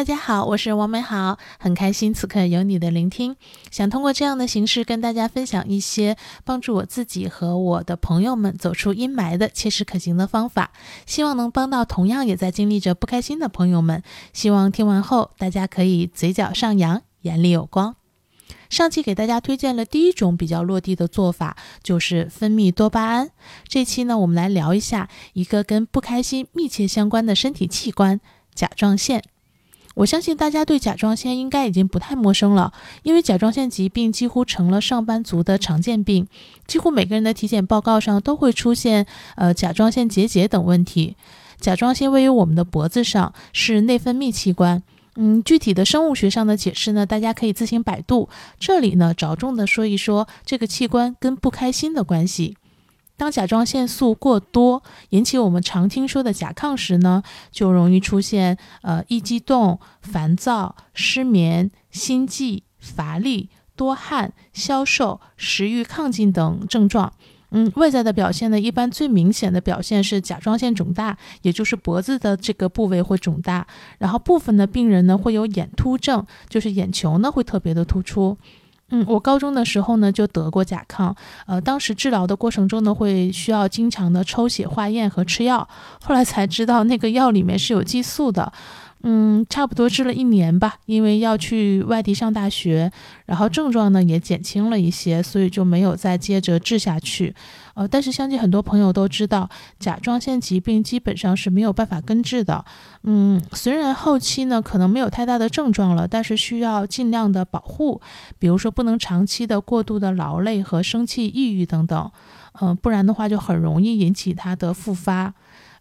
大家好，我是王美好，很开心此刻有你的聆听。想通过这样的形式跟大家分享一些帮助我自己和我的朋友们走出阴霾的切实可行的方法，希望能帮到同样也在经历着不开心的朋友们。希望听完后大家可以嘴角上扬，眼里有光。上期给大家推荐了第一种比较落地的做法，就是分泌多巴胺。这期呢，我们来聊一下一个跟不开心密切相关的身体器官——甲状腺。我相信大家对甲状腺应该已经不太陌生了，因为甲状腺疾病几乎成了上班族的常见病，几乎每个人的体检报告上都会出现呃甲状腺结节等问题。甲状腺位于我们的脖子上，是内分泌器官。嗯，具体的生物学上的解释呢，大家可以自行百度。这里呢，着重的说一说这个器官跟不开心的关系。当甲状腺素过多，引起我们常听说的甲亢时呢，就容易出现呃易激动、烦躁、失眠、心悸、乏力、多汗、消瘦、食欲亢进等症状。嗯，外在的表现呢，一般最明显的表现是甲状腺肿大，也就是脖子的这个部位会肿大。然后部分的病人呢会有眼突症，就是眼球呢会特别的突出。嗯，我高中的时候呢就得过甲亢，呃，当时治疗的过程中呢会需要经常的抽血化验和吃药，后来才知道那个药里面是有激素的。嗯，差不多治了一年吧，因为要去外地上大学，然后症状呢也减轻了一些，所以就没有再接着治下去。呃，但是相信很多朋友都知道，甲状腺疾病基本上是没有办法根治的。嗯，虽然后期呢可能没有太大的症状了，但是需要尽量的保护，比如说不能长期的过度的劳累和生气、抑郁等等。嗯，不然的话就很容易引起它的复发。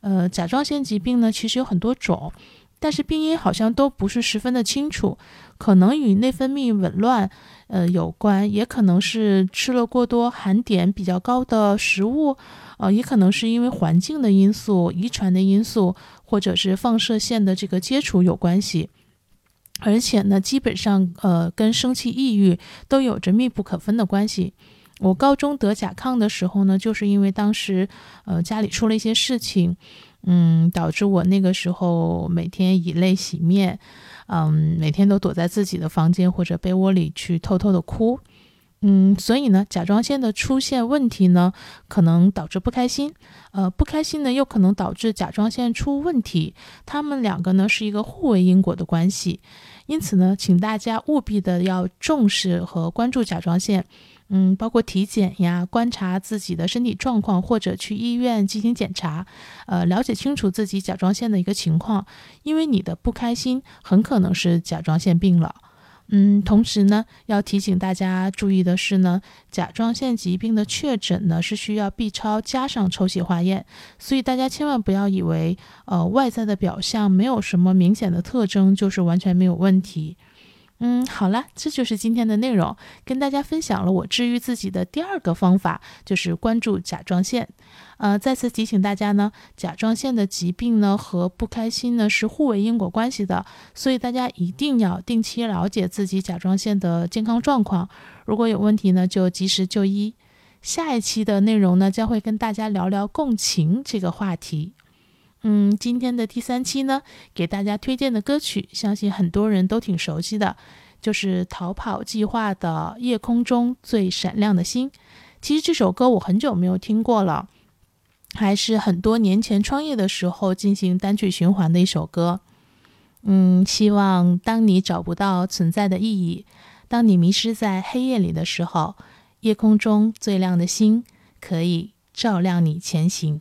呃，甲状腺疾病呢其实有很多种。但是病因好像都不是十分的清楚，可能与内分泌紊乱，呃有关，也可能是吃了过多含碘比较高的食物，呃，也可能是因为环境的因素、遗传的因素，或者是放射线的这个接触有关系。而且呢，基本上呃跟生气、抑郁都有着密不可分的关系。我高中得甲亢的时候呢，就是因为当时呃家里出了一些事情。嗯，导致我那个时候每天以泪洗面，嗯，每天都躲在自己的房间或者被窝里去偷偷的哭，嗯，所以呢，甲状腺的出现问题呢，可能导致不开心，呃，不开心呢又可能导致甲状腺出问题，他们两个呢是一个互为因果的关系，因此呢，请大家务必的要重视和关注甲状腺。嗯，包括体检呀，观察自己的身体状况，或者去医院进行检查，呃，了解清楚自己甲状腺的一个情况，因为你的不开心很可能是甲状腺病了。嗯，同时呢，要提醒大家注意的是呢，甲状腺疾病的确诊呢是需要 B 超加上抽血化验，所以大家千万不要以为，呃，外在的表象没有什么明显的特征就是完全没有问题。嗯，好了，这就是今天的内容，跟大家分享了我治愈自己的第二个方法，就是关注甲状腺。呃，再次提醒大家呢，甲状腺的疾病呢和不开心呢是互为因果关系的，所以大家一定要定期了解自己甲状腺的健康状况，如果有问题呢就及时就医。下一期的内容呢将会跟大家聊聊共情这个话题。嗯，今天的第三期呢，给大家推荐的歌曲，相信很多人都挺熟悉的，就是《逃跑计划》的《夜空中最闪亮的星》。其实这首歌我很久没有听过了，还是很多年前创业的时候进行单曲循环的一首歌。嗯，希望当你找不到存在的意义，当你迷失在黑夜里的时候，夜空中最亮的星可以照亮你前行。